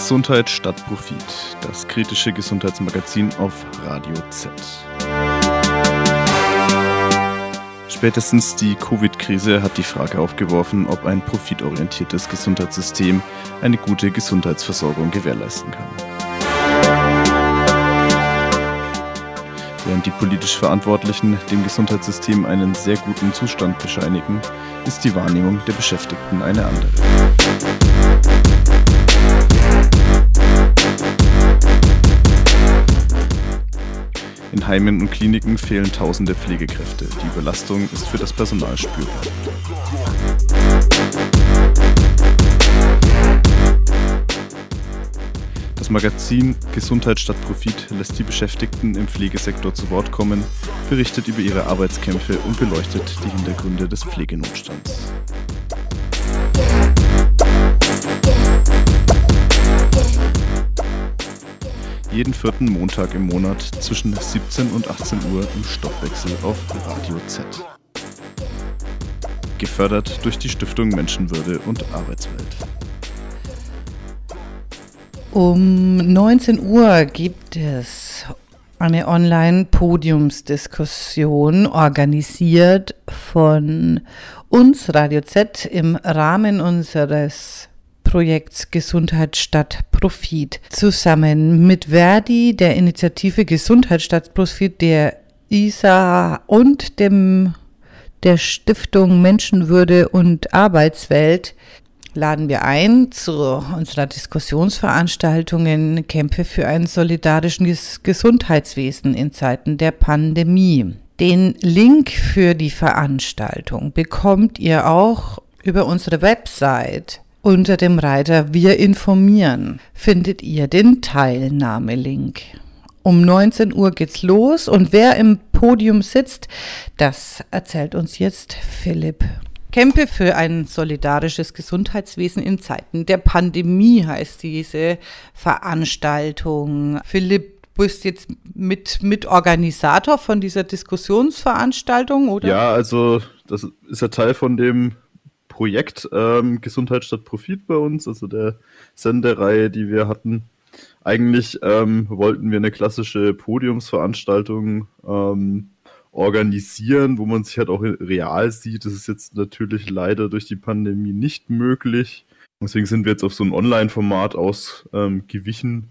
Gesundheit statt Profit, das kritische Gesundheitsmagazin auf Radio Z. Spätestens die Covid-Krise hat die Frage aufgeworfen, ob ein profitorientiertes Gesundheitssystem eine gute Gesundheitsversorgung gewährleisten kann. Während die politisch Verantwortlichen dem Gesundheitssystem einen sehr guten Zustand bescheinigen, ist die Wahrnehmung der Beschäftigten eine andere. In Heimen und Kliniken fehlen tausende Pflegekräfte. Die Überlastung ist für das Personal spürbar. Das Magazin Gesundheit statt Profit lässt die Beschäftigten im Pflegesektor zu Wort kommen, berichtet über ihre Arbeitskämpfe und beleuchtet die Hintergründe des Pflegenotstands. Jeden vierten Montag im Monat zwischen 17 und 18 Uhr im Stoffwechsel auf Radio Z. Gefördert durch die Stiftung Menschenwürde und Arbeitswelt. Um 19 Uhr gibt es eine Online-Podiumsdiskussion organisiert von uns Radio Z im Rahmen unseres Projekts Gesundheit statt Profit zusammen mit Verdi, der Initiative Gesundheit statt Profit, der ISA und dem der Stiftung Menschenwürde und Arbeitswelt laden wir ein zu unserer Diskussionsveranstaltungen Kämpfe für ein solidarisches Gesundheitswesen in Zeiten der Pandemie. Den Link für die Veranstaltung bekommt ihr auch über unsere Website unter dem Reiter Wir informieren findet ihr den Teilnahmelink. Um 19 Uhr geht's los und wer im Podium sitzt, das erzählt uns jetzt Philipp. Kämpfe für ein solidarisches Gesundheitswesen in Zeiten der Pandemie heißt diese Veranstaltung. Philipp, du bist jetzt mit, mit Organisator von dieser Diskussionsveranstaltung, oder? Ja, also das ist ja Teil von dem Projekt ähm, Gesundheit statt Profit bei uns, also der Sendereihe, die wir hatten. Eigentlich ähm, wollten wir eine klassische Podiumsveranstaltung ähm, organisieren, wo man sich halt auch real sieht. Das ist jetzt natürlich leider durch die Pandemie nicht möglich. Deswegen sind wir jetzt auf so ein Online-Format ausgewichen.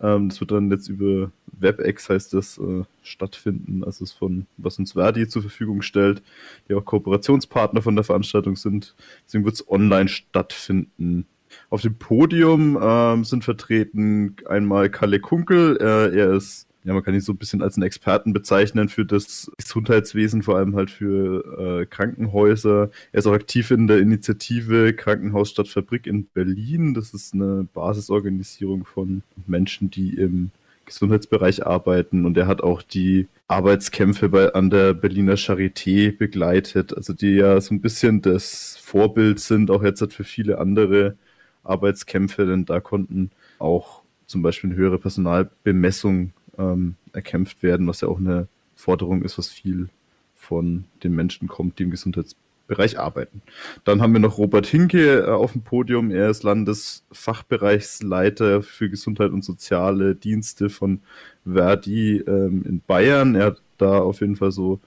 Ähm, das wird dann jetzt über WebEx heißt das äh, stattfinden. Also ist von was uns Verdi zur Verfügung stellt, die auch Kooperationspartner von der Veranstaltung sind. Deswegen wird es online stattfinden. Auf dem Podium ähm, sind vertreten einmal Kalle Kunkel. Äh, er ist ja, man kann ihn so ein bisschen als einen Experten bezeichnen für das Gesundheitswesen, vor allem halt für äh, Krankenhäuser. Er ist auch aktiv in der Initiative Krankenhaus statt Fabrik in Berlin. Das ist eine Basisorganisierung von Menschen, die im Gesundheitsbereich arbeiten und er hat auch die Arbeitskämpfe bei, an der Berliner Charité begleitet, also die ja so ein bisschen das Vorbild sind, auch jetzt für viele andere Arbeitskämpfe, denn da konnten auch zum Beispiel eine höhere Personalbemessung ähm, erkämpft werden, was ja auch eine Forderung ist, was viel von den Menschen kommt, die im Gesundheitsbereich arbeiten. Dann haben wir noch Robert Hinke äh, auf dem Podium. Er ist Landesfachbereichsleiter für Gesundheit und soziale Dienste von Verdi ähm, in Bayern. Er hat da auf jeden Fall so,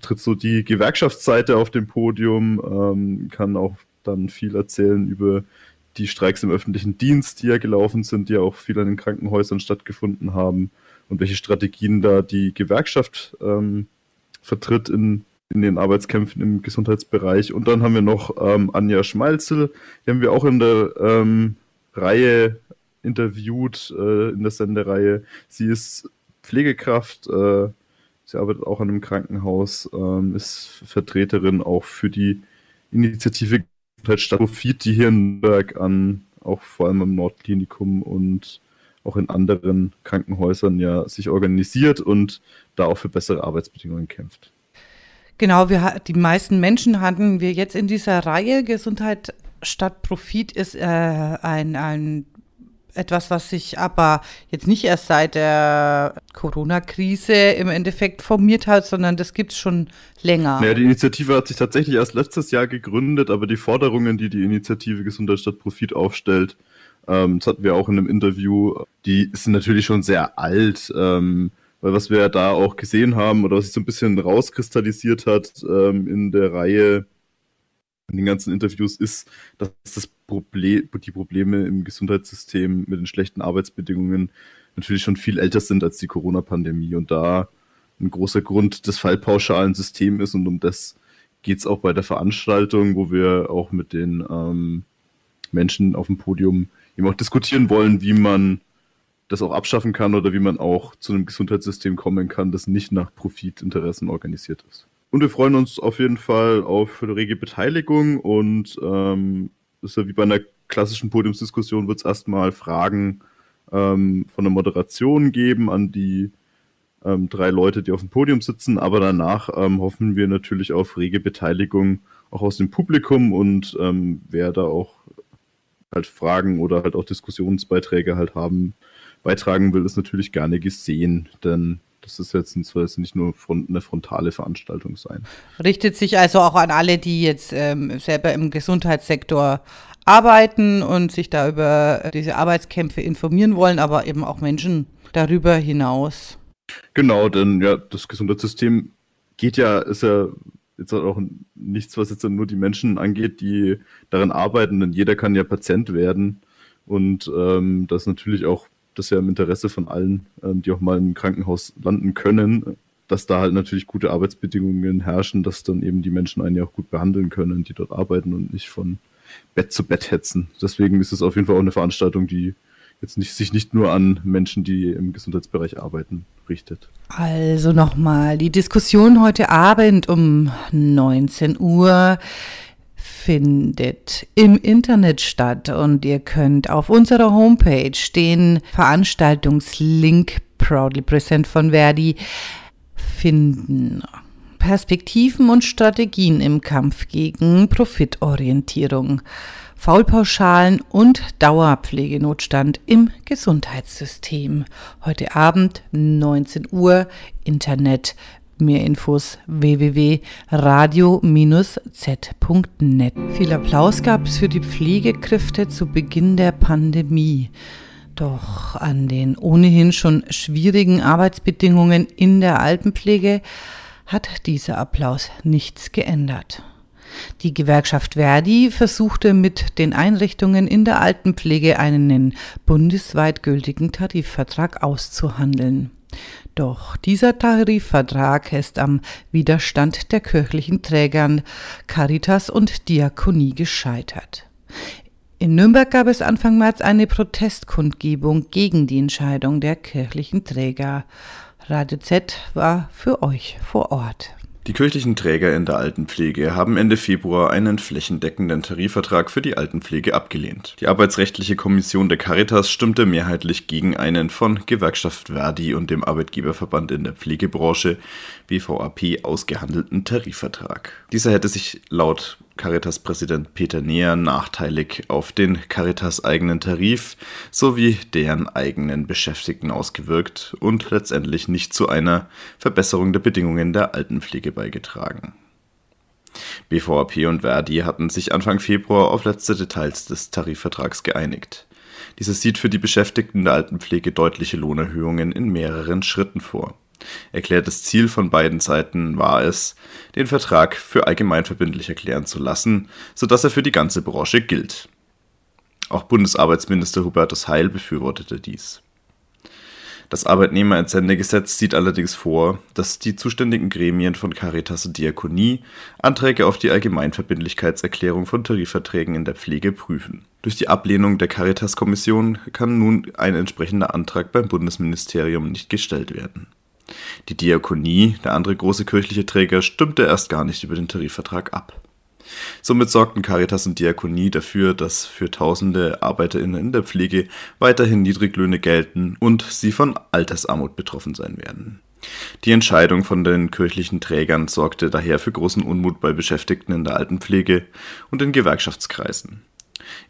tritt so die Gewerkschaftsseite auf dem Podium, ähm, kann auch dann viel erzählen über die Streiks im öffentlichen Dienst, die ja gelaufen sind, die ja auch viel an den Krankenhäusern stattgefunden haben und welche Strategien da die Gewerkschaft ähm, vertritt in, in den Arbeitskämpfen im Gesundheitsbereich. Und dann haben wir noch ähm, Anja Schmalzel, die haben wir auch in der ähm, Reihe interviewt, äh, in der Sendereihe. Sie ist Pflegekraft, äh, sie arbeitet auch an einem Krankenhaus, ähm, ist Vertreterin auch für die Initiative halt statt Profit, die hier in Nürnberg an, auch vor allem im Nordklinikum und auch in anderen Krankenhäusern ja sich organisiert und da auch für bessere Arbeitsbedingungen kämpft. Genau, wir, die meisten Menschen hatten wir jetzt in dieser Reihe Gesundheit statt Profit ist äh, ein, ein etwas, was sich aber jetzt nicht erst seit der Corona-Krise im Endeffekt formiert hat, sondern das gibt es schon länger. Naja, die Initiative hat sich tatsächlich erst letztes Jahr gegründet, aber die Forderungen, die die Initiative Gesundheit statt Profit aufstellt, ähm, das hatten wir auch in einem Interview, die sind natürlich schon sehr alt. Ähm, weil was wir da auch gesehen haben oder was sich so ein bisschen rauskristallisiert hat ähm, in der Reihe in den ganzen Interviews ist, dass das Problem, die Probleme im Gesundheitssystem mit den schlechten Arbeitsbedingungen natürlich schon viel älter sind als die Corona-Pandemie und da ein großer Grund des fallpauschalen Systems ist und um das geht es auch bei der Veranstaltung, wo wir auch mit den ähm, Menschen auf dem Podium eben auch diskutieren wollen, wie man das auch abschaffen kann oder wie man auch zu einem Gesundheitssystem kommen kann, das nicht nach Profitinteressen organisiert ist. Und wir freuen uns auf jeden Fall auf eine rege Beteiligung und ähm, ist ja wie bei einer klassischen Podiumsdiskussion wird es erstmal Fragen ähm, von der Moderation geben an die ähm, drei Leute, die auf dem Podium sitzen, aber danach ähm, hoffen wir natürlich auf rege Beteiligung auch aus dem Publikum und ähm, wer da auch halt Fragen oder halt auch Diskussionsbeiträge halt haben, beitragen will, ist natürlich gerne gesehen, denn das ist jetzt soll jetzt nicht nur eine frontale Veranstaltung sein. Richtet sich also auch an alle, die jetzt ähm, selber im Gesundheitssektor arbeiten und sich da über diese Arbeitskämpfe informieren wollen, aber eben auch Menschen darüber hinaus. Genau, denn ja, das Gesundheitssystem geht ja, ist ja jetzt auch nichts, was jetzt nur die Menschen angeht, die daran arbeiten, denn jeder kann ja Patient werden. Und ähm, das natürlich auch das ist ja im Interesse von allen, ähm, die auch mal im Krankenhaus landen können, dass da halt natürlich gute Arbeitsbedingungen herrschen, dass dann eben die Menschen einen ja auch gut behandeln können, die dort arbeiten und nicht von Bett zu Bett hetzen. Deswegen ist es auf jeden Fall auch eine Veranstaltung, die jetzt nicht, sich nicht nur an Menschen, die im Gesundheitsbereich arbeiten, richtet. Also nochmal, die Diskussion heute Abend um 19 Uhr findet im Internet statt und ihr könnt auf unserer Homepage den Veranstaltungslink Proudly Present von Verdi finden. Perspektiven und Strategien im Kampf gegen Profitorientierung, Faulpauschalen und Dauerpflegenotstand im Gesundheitssystem. Heute Abend 19 Uhr Internet Mehr Infos www.radio-z.net. Viel Applaus gab es für die Pflegekräfte zu Beginn der Pandemie. Doch an den ohnehin schon schwierigen Arbeitsbedingungen in der Altenpflege hat dieser Applaus nichts geändert. Die Gewerkschaft Verdi versuchte mit den Einrichtungen in der Altenpflege einen bundesweit gültigen Tarifvertrag auszuhandeln. Doch dieser Tarifvertrag ist am Widerstand der kirchlichen Trägern Caritas und Diakonie gescheitert. In Nürnberg gab es Anfang März eine Protestkundgebung gegen die Entscheidung der kirchlichen Träger. Radio Z war für euch vor Ort. Die kirchlichen Träger in der Altenpflege haben Ende Februar einen flächendeckenden Tarifvertrag für die Altenpflege abgelehnt. Die Arbeitsrechtliche Kommission der Caritas stimmte mehrheitlich gegen einen von Gewerkschaft Verdi und dem Arbeitgeberverband in der Pflegebranche BVAP ausgehandelten Tarifvertrag. Dieser hätte sich laut Caritas-Präsident Peter Neher nachteilig auf den Caritas-eigenen Tarif sowie deren eigenen Beschäftigten ausgewirkt und letztendlich nicht zu einer Verbesserung der Bedingungen der Altenpflege beigetragen. BVAP und Verdi hatten sich Anfang Februar auf letzte Details des Tarifvertrags geeinigt. Dieser sieht für die Beschäftigten der Altenpflege deutliche Lohnerhöhungen in mehreren Schritten vor. Erklärtes Ziel von beiden Seiten war es, den Vertrag für allgemeinverbindlich erklären zu lassen, sodass er für die ganze Branche gilt. Auch Bundesarbeitsminister Hubertus Heil befürwortete dies. Das Arbeitnehmerentsendegesetz sieht allerdings vor, dass die zuständigen Gremien von Caritas und Diakonie Anträge auf die Allgemeinverbindlichkeitserklärung von Tarifverträgen in der Pflege prüfen. Durch die Ablehnung der Caritas-Kommission kann nun ein entsprechender Antrag beim Bundesministerium nicht gestellt werden. Die Diakonie, der andere große kirchliche Träger, stimmte erst gar nicht über den Tarifvertrag ab. Somit sorgten Caritas und Diakonie dafür, dass für tausende ArbeiterInnen in der Pflege weiterhin Niedriglöhne gelten und sie von Altersarmut betroffen sein werden. Die Entscheidung von den kirchlichen Trägern sorgte daher für großen Unmut bei Beschäftigten in der Altenpflege und in Gewerkschaftskreisen.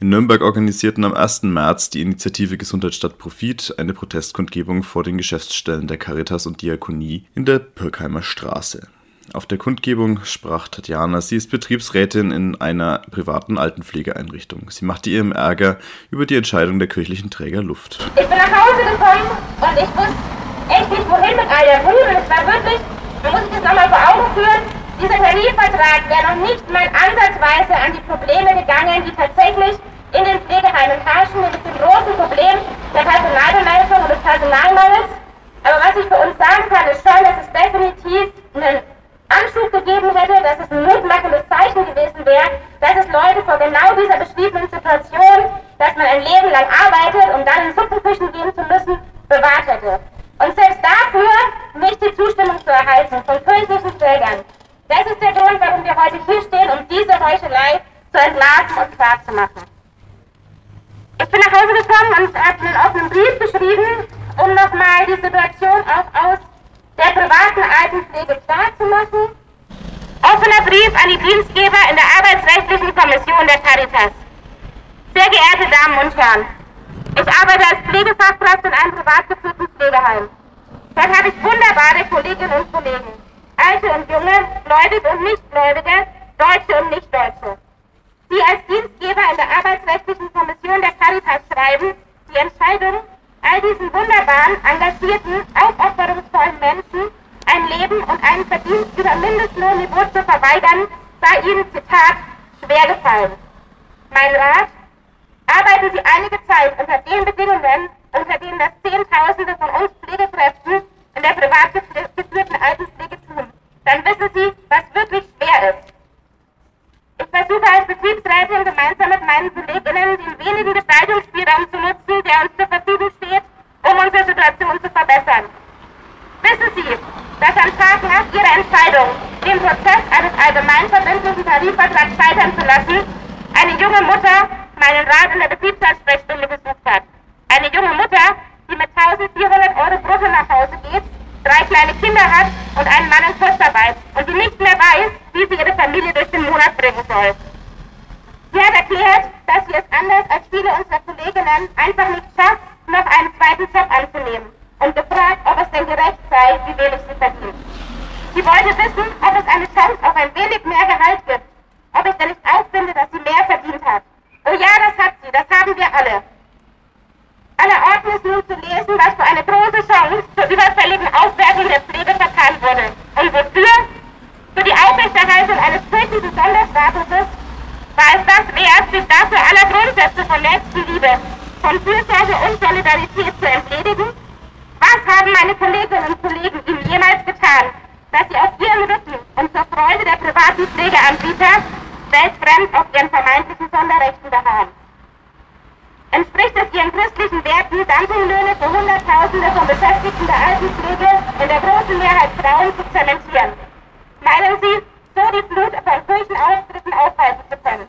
In Nürnberg organisierten am 1. März die Initiative Gesundheit statt Profit eine Protestkundgebung vor den Geschäftsstellen der Caritas und Diakonie in der Pirkheimer Straße. Auf der Kundgebung sprach Tatjana, sie ist Betriebsrätin in einer privaten Altenpflegeeinrichtung. Sie machte ihrem Ärger über die Entscheidung der kirchlichen Träger Luft. Ich bin nach Hause gekommen und ich wusste echt nicht, wohin mit all der Ruhe. Es war wirklich, man muss sich das nochmal vor Augen führen, dieser Tarifvertrag wäre noch nicht mal ansatzweise an die Probleme gegangen, die tatsächlich in den Pflegeheimen herrschen, nämlich dem großen Problem der Personalbemeldung und des Personalmangels. Aber was ich für uns sagen kann, ist schon, dass es definitiv einen Anschub gegeben hätte, dass es ein mutmachendes Zeichen gewesen wäre, dass es Leute vor genau dieser beschriebenen Situation, dass man ein Leben lang arbeitet, um dann in Suppenküchen gehen zu müssen, bewahrt hätte. Und selbst dafür nicht die Zustimmung zu erhalten von kirchlichen Trägern. Das ist der Grund, warum wir heute hier stehen, um diese Heuchelei zu entlarven und klar zu machen. Ich bin nach Hause gekommen und habe einen offenen Brief geschrieben, um nochmal die Situation auch aus der privaten Altenpflege klarzumachen. Offener Brief an die Dienstgeber in der Arbeitsrechtlichen Kommission der Caritas. Sehr geehrte Damen und Herren, ich arbeite als Pflegefachkraft in einem privat geführten Pflegeheim. Dort habe ich wunderbare Kolleginnen und Kollegen. Alte und junge, Gläubige und Nichtgläubige, Deutsche und Nichtdeutsche. Die als Dienstgeber in der Arbeitsrechtlichen Kommission der Caritas schreiben, die Entscheidung all diesen wunderbaren, engagierten, aufopferungsvollen Menschen ein Leben und einen Verdienst über Mindestlohnniveau zu verweigern, sei ihnen, Zitat, schwer gefallen. Mein Rat, arbeiten Sie einige Zeit unter den Bedingungen, unter denen das Zehntausende von uns Pflegekräften in der privat geführten Altenpflege. Dann wissen Sie, was wirklich schwer ist. Ich versuche als Betriebsrätin gemeinsam mit meinen Kolleginnen den wenigen Gestaltungsspielraum zu nutzen, der uns zur Verfügung steht, um unsere Situation zu verbessern. Wissen Sie, dass am Tag nach Ihrer Entscheidung, den Prozess eines allgemeinverbindlichen Tarifvertrags scheitern zu lassen, eine junge Mutter meinen Rat in der Betriebsratssprechstunde besucht hat. Eine junge Mutter, die mit 1400 Euro brutto nach Hause geht, drei kleine Kinder hat und einen Mann in Kurzarbeit und die nicht mehr weiß, wie sie ihre Familie durch den Monat bringen soll. Sie hat erklärt, dass sie es anders als viele unserer Kolleginnen einfach nicht schafft, noch einen zweiten Job anzunehmen und gefragt, ob es denn gerecht sei, wie wenig sie verdient. Sie wollte wissen, ob es eine Chance auf ein wenig mehr Gehalt gibt, ob ich denn nicht auch finde, dass sie mehr verdient hat. Oh ja, das hat sie, das haben wir alle. Aller Orten ist nun zu lesen, was für eine große Chance zur überfälligen Aufwertung der Pflege vertan wurde. Und wofür? Für die Aufrechterhaltung eines kirchlichen Sonderstatuses war es das wert, sich dafür aller Grundsätze von Nächstenliebe, von Fürsorge und Solidarität zu entledigen? Was haben meine Kolleginnen und Kollegen ihm jemals getan, dass sie auf ihrem Rücken und zur Freude der privaten Pflegeanbieter weltfremd auf ihren vermeintlichen Sonderrechten beharren? Entspricht es ihren christlichen Werten, Dumpinglöhne für Hunderttausende von Beschäftigten der Altenpflege in der großen Mehrheit Frauen zu zementieren? Meinen Sie, so die Flut von Kirchenaustritten aufhalten zu können?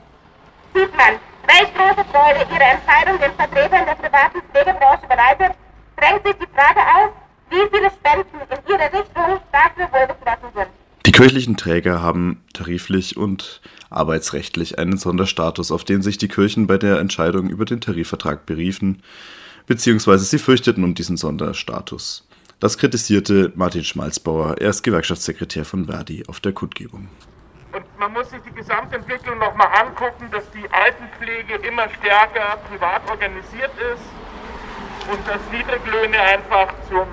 Sieht man, welch große Freude Ihre Entscheidung den Vertretern der privaten Pflegebranche bereitet, drängt sich die Frage auf, wie viele Spenden in Ihre Richtung dafür wohlgeflossen sind. Die kirchlichen Träger haben tariflich und arbeitsrechtlich einen Sonderstatus, auf den sich die Kirchen bei der Entscheidung über den Tarifvertrag beriefen, beziehungsweise sie fürchteten um diesen Sonderstatus. Das kritisierte Martin Schmalzbauer, er ist Gewerkschaftssekretär von Verdi, auf der Kundgebung. Und man muss sich die Gesamtentwicklung nochmal angucken, dass die Altenpflege immer stärker privat organisiert ist und dass Niedriglöhne einfach zum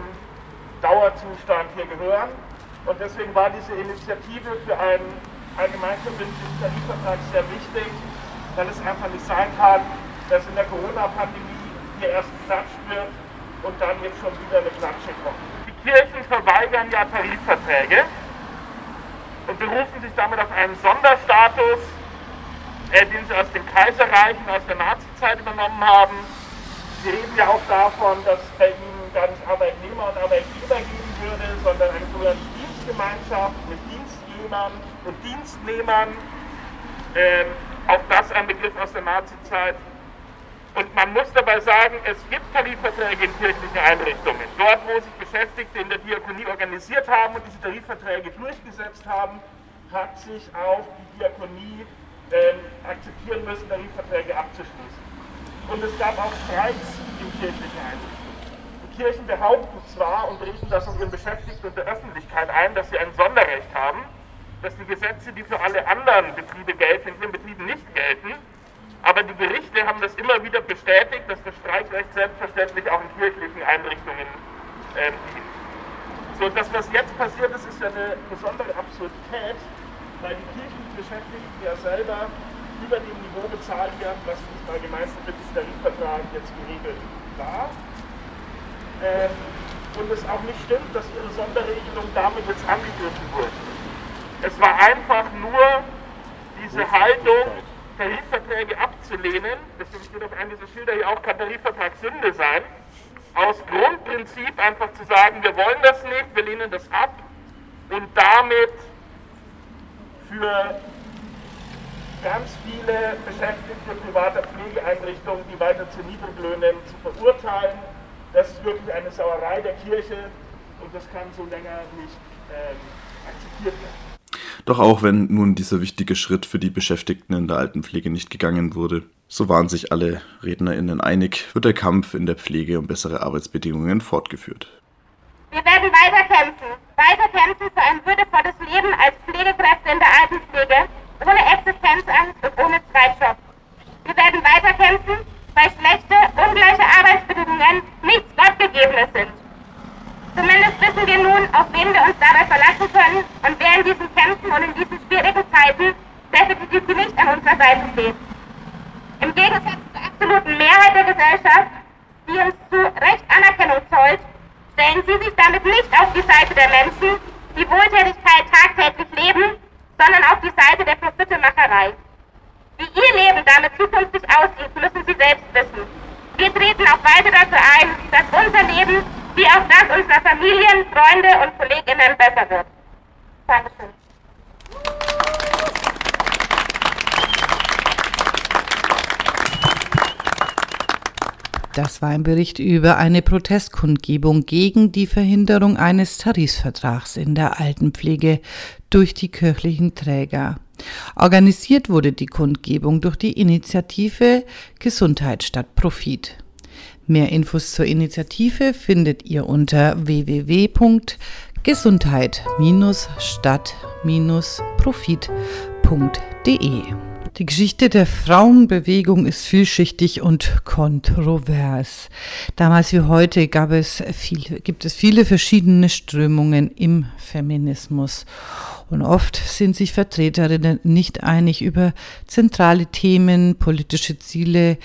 Dauerzustand hier gehören. Und deswegen war diese Initiative für einen allgemeinverbindlichen Tarifvertrag sehr wichtig, weil es einfach nicht sein kann, dass in der Corona-Pandemie hier erst geklatscht wird und dann jetzt schon wieder eine Klatsche kommt. Die Kirchen verweigern ja Tarifverträge und berufen sich damit auf einen Sonderstatus, äh, den sie aus den Kaiserreichen, aus der Nazizeit übernommen haben. Sie reden ja auch davon, dass bei ihnen gar nicht Arbeitnehmer und Arbeitgeber geben würde, sondern eine sogenannte Dienstgemeinschaft mit Dienstnehmern und Dienstnehmern. Ähm, auch das ein Begriff aus der Nazizeit. Und man muss dabei sagen, es gibt Tarifverträge in kirchlichen Einrichtungen. Dort, wo sich Beschäftigte in der Diakonie organisiert haben und diese Tarifverträge durchgesetzt haben, hat sich auch die Diakonie äh, akzeptieren müssen, Tarifverträge abzuschließen. Und es gab auch Streiks im kirchlichen Einrichtungen. Die Kirchen behaupten zwar und richten das ihren Beschäftigten und der Öffentlichkeit ein, dass sie ein Sonderrecht haben, dass die Gesetze, die für alle anderen Betriebe gelten, in ihren Betrieben nicht gelten. Aber die Gerichte haben das immer wieder bestätigt, dass das Streikrecht selbstverständlich auch in kirchlichen Einrichtungen ähm, dient. So, das, was jetzt passiert ist, ist ja eine besondere Absurdität, weil die kirchlichen Beschäftigten ja selber über dem Niveau bezahlt werden, was im allgemeinsten Tarifvertrag jetzt geregelt war. Ähm, und es auch nicht stimmt, dass ihre Sonderregelung damit jetzt angegriffen wurde. Es war einfach nur diese Haltung, Tarifverträge abzulehnen, deswegen steht auf einem dieser Schilder hier auch, kann Tarifvertrag Sünde sein, aus Grundprinzip einfach zu sagen, wir wollen das nicht, wir lehnen das ab und damit für ganz viele Beschäftigte privater Pflegeeinrichtungen, die weiter zu Niedriglöhnen zu verurteilen. Das ist wirklich eine Sauerei der Kirche und das kann so länger nicht ähm, akzeptiert werden. Doch auch wenn nun dieser wichtige Schritt für die Beschäftigten in der Altenpflege nicht gegangen wurde, so waren sich alle RednerInnen einig, wird der Kampf in der Pflege um bessere Arbeitsbedingungen fortgeführt. Wir werden weiterkämpfen, weiterkämpfen für ein würdevolles Leben als Pflegekräfte in der Altenpflege, ohne Existenzangst und ohne Streitjob. Wir werden weiterkämpfen, weil schlechte, ungleiche Arbeitsbedingungen nichts Gottgegebenes sind. Zumindest wissen wir nun, auf wen wir uns dabei verlassen können und wer in diesen Kämpfen und in diesen schwierigen Zeiten definitiv nicht an unserer Seite steht. Im Gegensatz zur absoluten Mehrheit der Gesellschaft, die uns zu Recht Anerkennung zollt, stellen Sie sich damit nicht auf die Seite der Menschen, die Wohltätigkeit tagtäglich leben, sondern auf die Seite der Profitemacherei. Wie Ihr Leben damit zukünftig aussieht, müssen Sie selbst wissen. Wir treten auch weiter dafür ein, dass unser Leben wie auch das unserer Familien, Freunde und Kolleginnen besser wird. Dankeschön. Das war ein Bericht über eine Protestkundgebung gegen die Verhinderung eines Tarifvertrags in der Altenpflege durch die kirchlichen Träger. Organisiert wurde die Kundgebung durch die Initiative Gesundheit statt Profit. Mehr Infos zur Initiative findet ihr unter www.gesundheit-stadt-profit.de. Die Geschichte der Frauenbewegung ist vielschichtig und kontrovers. Damals wie heute gab es viel, gibt es viele verschiedene Strömungen im Feminismus. Und oft sind sich Vertreterinnen nicht einig über zentrale Themen, politische Ziele,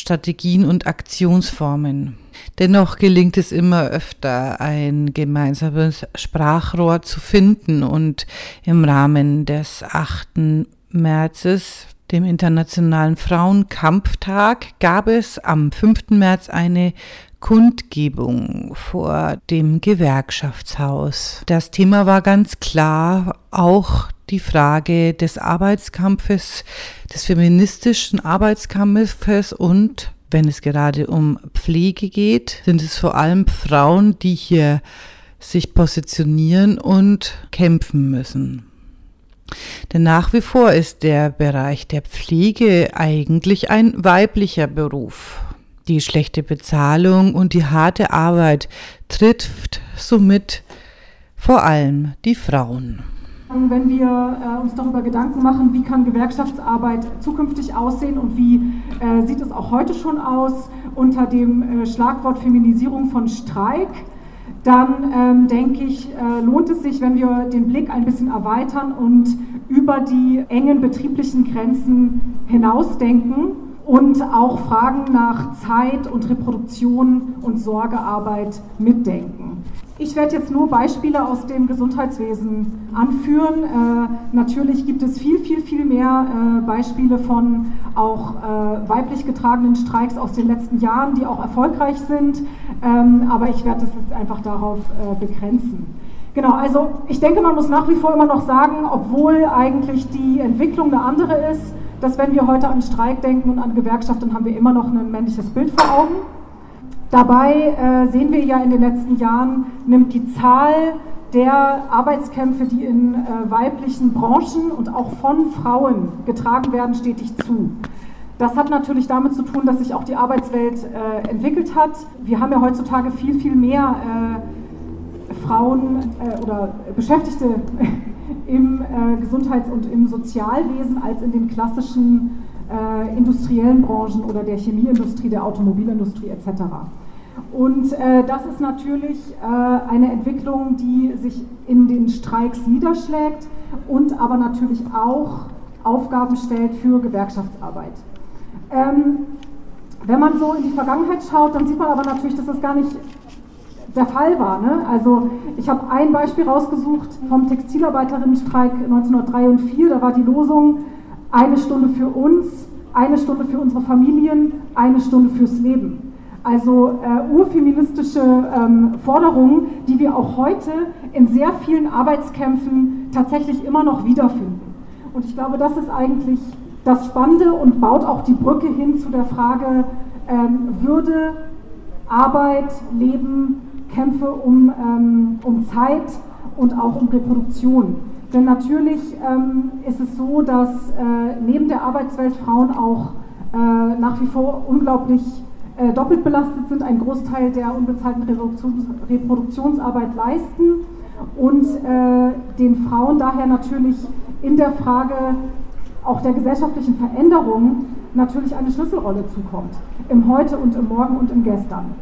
Strategien und Aktionsformen. Dennoch gelingt es immer öfter, ein gemeinsames Sprachrohr zu finden und im Rahmen des 8. Märzes, dem Internationalen Frauenkampftag, gab es am 5. März eine Kundgebung vor dem Gewerkschaftshaus. Das Thema war ganz klar auch die Frage des Arbeitskampfes, des feministischen Arbeitskampfes und wenn es gerade um Pflege geht, sind es vor allem Frauen, die hier sich positionieren und kämpfen müssen. Denn nach wie vor ist der Bereich der Pflege eigentlich ein weiblicher Beruf. Die schlechte Bezahlung und die harte Arbeit trifft somit vor allem die Frauen. Wenn wir äh, uns darüber Gedanken machen, wie kann Gewerkschaftsarbeit zukünftig aussehen und wie äh, sieht es auch heute schon aus unter dem äh, Schlagwort Feminisierung von Streik, dann ähm, denke ich, äh, lohnt es sich, wenn wir den Blick ein bisschen erweitern und über die engen betrieblichen Grenzen hinausdenken und auch Fragen nach Zeit und Reproduktion und Sorgearbeit mitdenken. Ich werde jetzt nur Beispiele aus dem Gesundheitswesen anführen. Äh, natürlich gibt es viel, viel, viel mehr äh, Beispiele von auch äh, weiblich getragenen Streiks aus den letzten Jahren, die auch erfolgreich sind. Ähm, aber ich werde das jetzt einfach darauf äh, begrenzen. Genau, also ich denke, man muss nach wie vor immer noch sagen, obwohl eigentlich die Entwicklung eine andere ist, dass wenn wir heute an Streik denken und an Gewerkschaft, dann haben wir immer noch ein männliches Bild vor Augen. Dabei äh, sehen wir ja in den letzten Jahren, nimmt die Zahl der Arbeitskämpfe, die in äh, weiblichen Branchen und auch von Frauen getragen werden, stetig zu. Das hat natürlich damit zu tun, dass sich auch die Arbeitswelt äh, entwickelt hat. Wir haben ja heutzutage viel, viel mehr äh, Frauen äh, oder Beschäftigte im äh, Gesundheits- und im Sozialwesen als in den klassischen industriellen Branchen oder der Chemieindustrie, der Automobilindustrie etc. Und äh, das ist natürlich äh, eine Entwicklung, die sich in den Streiks niederschlägt und aber natürlich auch Aufgaben stellt für Gewerkschaftsarbeit. Ähm, wenn man so in die Vergangenheit schaut, dann sieht man aber natürlich, dass das gar nicht der Fall war. Ne? Also ich habe ein Beispiel rausgesucht vom Textilarbeiterinnenstreik 1903 und 4. Da war die Losung eine Stunde für uns, eine Stunde für unsere Familien, eine Stunde fürs Leben. Also äh, urfeministische ähm, Forderungen, die wir auch heute in sehr vielen Arbeitskämpfen tatsächlich immer noch wiederfinden. Und ich glaube, das ist eigentlich das Spannende und baut auch die Brücke hin zu der Frage ähm, Würde, Arbeit, Leben, Kämpfe um, ähm, um Zeit und auch um Reproduktion. Denn natürlich ähm, ist es so, dass äh, neben der Arbeitswelt Frauen auch äh, nach wie vor unglaublich äh, doppelt belastet sind, einen Großteil der unbezahlten Reproduktions Reproduktionsarbeit leisten und äh, den Frauen daher natürlich in der Frage auch der gesellschaftlichen Veränderung natürlich eine Schlüsselrolle zukommt, im Heute und im Morgen und im Gestern.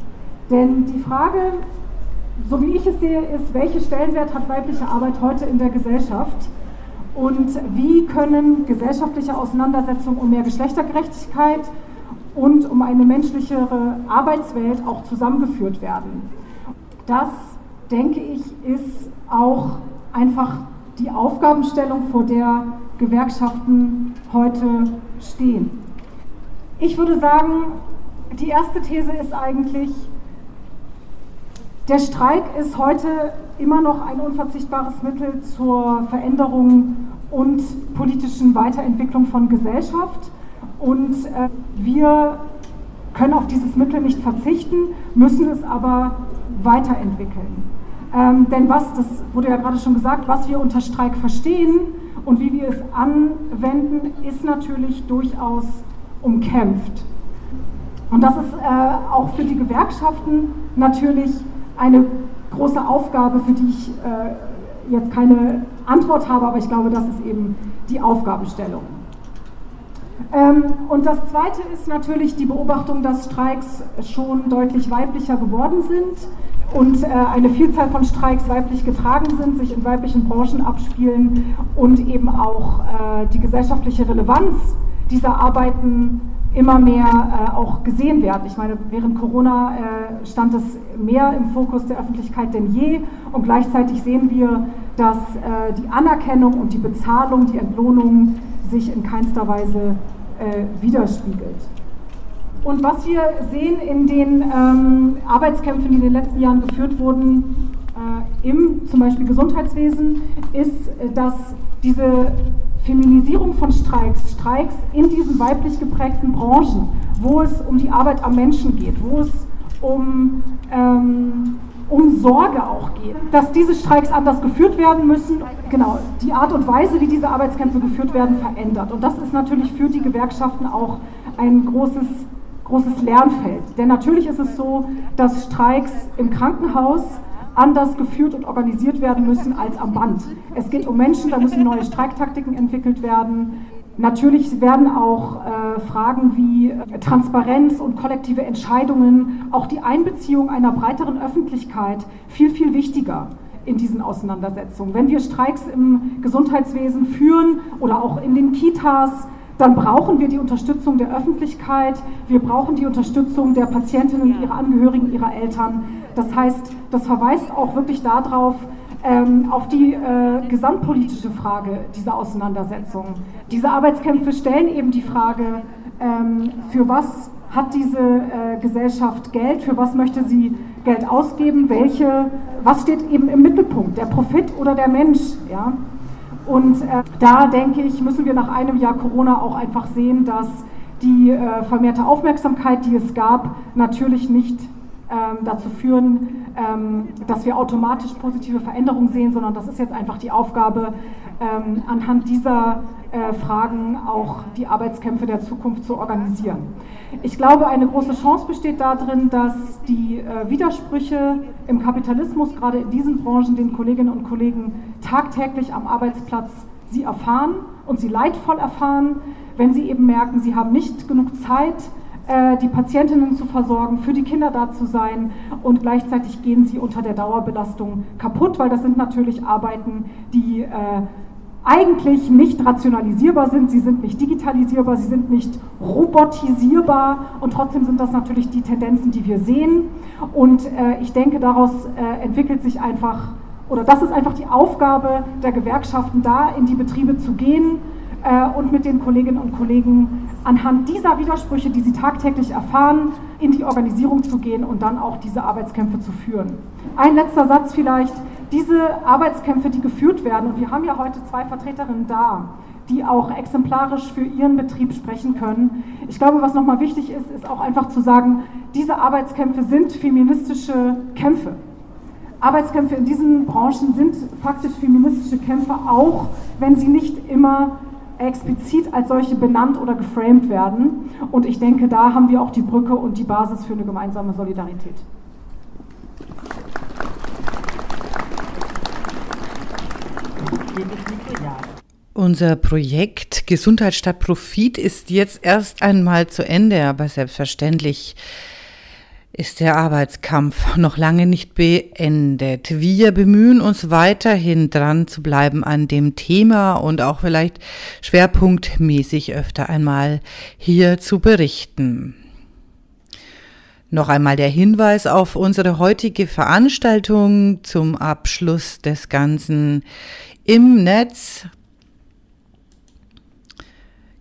Denn die Frage, so wie ich es sehe, ist, welche Stellenwert hat weibliche Arbeit heute in der Gesellschaft und wie können gesellschaftliche Auseinandersetzungen um mehr Geschlechtergerechtigkeit und um eine menschlichere Arbeitswelt auch zusammengeführt werden. Das, denke ich, ist auch einfach die Aufgabenstellung, vor der Gewerkschaften heute stehen. Ich würde sagen, die erste These ist eigentlich, der Streik ist heute immer noch ein unverzichtbares Mittel zur Veränderung und politischen Weiterentwicklung von Gesellschaft. Und äh, wir können auf dieses Mittel nicht verzichten, müssen es aber weiterentwickeln. Ähm, denn was, das wurde ja gerade schon gesagt, was wir unter Streik verstehen und wie wir es anwenden, ist natürlich durchaus umkämpft. Und das ist äh, auch für die Gewerkschaften natürlich eine große Aufgabe, für die ich äh, jetzt keine Antwort habe, aber ich glaube, das ist eben die Aufgabenstellung. Ähm, und das Zweite ist natürlich die Beobachtung, dass Streiks schon deutlich weiblicher geworden sind und äh, eine Vielzahl von Streiks weiblich getragen sind, sich in weiblichen Branchen abspielen und eben auch äh, die gesellschaftliche Relevanz dieser Arbeiten immer mehr äh, auch gesehen werden. Ich meine, während Corona stand es mehr im Fokus der Öffentlichkeit denn je und gleichzeitig sehen wir, dass die Anerkennung und die Bezahlung, die Entlohnung sich in keinster Weise äh, widerspiegelt. Und was wir sehen in den ähm, Arbeitskämpfen, die in den letzten Jahren geführt wurden, äh, im zum Beispiel Gesundheitswesen, ist, äh, dass diese Feminisierung von Streiks, Streiks in diesen weiblich geprägten Branchen, wo es um die Arbeit am Menschen geht, wo es um, ähm, um Sorge auch geht, dass diese Streiks anders geführt werden müssen. Genau, die Art und Weise, wie diese Arbeitskämpfe geführt werden, verändert. Und das ist natürlich für die Gewerkschaften auch ein großes, großes Lernfeld. Denn natürlich ist es so, dass Streiks im Krankenhaus anders geführt und organisiert werden müssen als am Band. Es geht um Menschen, da müssen neue Streiktaktiken entwickelt werden. Natürlich werden auch äh, Fragen wie äh, Transparenz und kollektive Entscheidungen, auch die Einbeziehung einer breiteren Öffentlichkeit viel, viel wichtiger in diesen Auseinandersetzungen. Wenn wir Streiks im Gesundheitswesen führen oder auch in den Kitas, dann brauchen wir die Unterstützung der Öffentlichkeit, wir brauchen die Unterstützung der Patientinnen, ihrer Angehörigen, ihrer Eltern. Das heißt, das verweist auch wirklich darauf, ähm, auf die äh, gesamtpolitische Frage dieser Auseinandersetzung. Diese Arbeitskämpfe stellen eben die Frage, ähm, für was hat diese äh, Gesellschaft Geld, für was möchte sie Geld ausgeben, welche, was steht eben im Mittelpunkt, der Profit oder der Mensch. Ja? Und äh, da denke ich, müssen wir nach einem Jahr Corona auch einfach sehen, dass die äh, vermehrte Aufmerksamkeit, die es gab, natürlich nicht dazu führen, ähm, dass wir automatisch positive Veränderungen sehen, sondern das ist jetzt einfach die Aufgabe, ähm, anhand dieser äh, Fragen auch die Arbeitskämpfe der Zukunft zu organisieren. Ich glaube, eine große Chance besteht darin, dass die äh, Widersprüche im Kapitalismus, gerade in diesen Branchen, den Kolleginnen und Kollegen tagtäglich am Arbeitsplatz sie erfahren und sie leidvoll erfahren, wenn sie eben merken, sie haben nicht genug Zeit, die Patientinnen zu versorgen, für die Kinder da zu sein. Und gleichzeitig gehen sie unter der Dauerbelastung kaputt, weil das sind natürlich Arbeiten, die äh, eigentlich nicht rationalisierbar sind, sie sind nicht digitalisierbar, sie sind nicht robotisierbar. Und trotzdem sind das natürlich die Tendenzen, die wir sehen. Und äh, ich denke, daraus äh, entwickelt sich einfach, oder das ist einfach die Aufgabe der Gewerkschaften, da in die Betriebe zu gehen äh, und mit den Kolleginnen und Kollegen anhand dieser Widersprüche, die sie tagtäglich erfahren, in die Organisierung zu gehen und dann auch diese Arbeitskämpfe zu führen. Ein letzter Satz vielleicht. Diese Arbeitskämpfe, die geführt werden, und wir haben ja heute zwei Vertreterinnen da, die auch exemplarisch für ihren Betrieb sprechen können. Ich glaube, was nochmal wichtig ist, ist auch einfach zu sagen, diese Arbeitskämpfe sind feministische Kämpfe. Arbeitskämpfe in diesen Branchen sind faktisch feministische Kämpfe, auch wenn sie nicht immer explizit als solche benannt oder geframed werden. Und ich denke, da haben wir auch die Brücke und die Basis für eine gemeinsame Solidarität. Unser Projekt Gesundheit statt Profit ist jetzt erst einmal zu Ende, aber selbstverständlich ist der Arbeitskampf noch lange nicht beendet. Wir bemühen uns weiterhin dran zu bleiben an dem Thema und auch vielleicht schwerpunktmäßig öfter einmal hier zu berichten. Noch einmal der Hinweis auf unsere heutige Veranstaltung zum Abschluss des Ganzen im Netz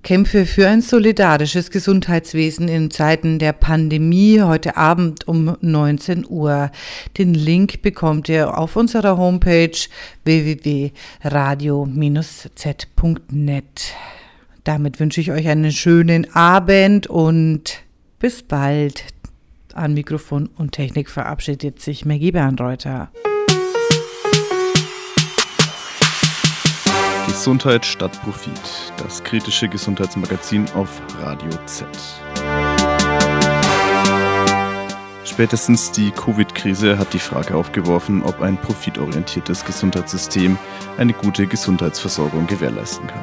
Kämpfe für ein solidarisches Gesundheitswesen in Zeiten der Pandemie heute Abend um 19 Uhr. Den Link bekommt ihr auf unserer Homepage www.radio-z.net. Damit wünsche ich euch einen schönen Abend und bis bald. An Mikrofon und Technik verabschiedet sich Maggie Bernreuter. Gesundheit statt Profit, das kritische Gesundheitsmagazin auf Radio Z. Spätestens die Covid-Krise hat die Frage aufgeworfen, ob ein profitorientiertes Gesundheitssystem eine gute Gesundheitsversorgung gewährleisten kann.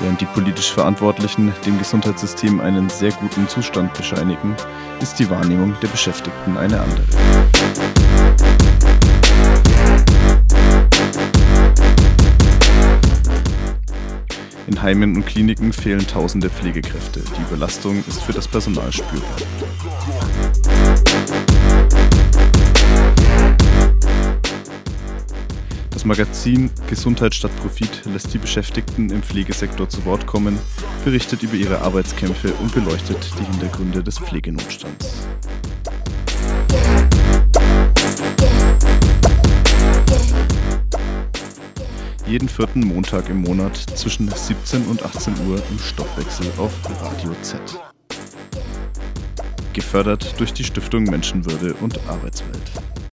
Während die politisch Verantwortlichen dem Gesundheitssystem einen sehr guten Zustand bescheinigen, ist die Wahrnehmung der Beschäftigten eine andere. Heimen und Kliniken fehlen tausende Pflegekräfte. Die Überlastung ist für das Personal spürbar. Das Magazin Gesundheit statt Profit lässt die Beschäftigten im Pflegesektor zu Wort kommen, berichtet über ihre Arbeitskämpfe und beleuchtet die Hintergründe des Pflegenotstands. Jeden vierten Montag im Monat zwischen 17 und 18 Uhr im Stoffwechsel auf Radio Z. Gefördert durch die Stiftung Menschenwürde und Arbeitswelt.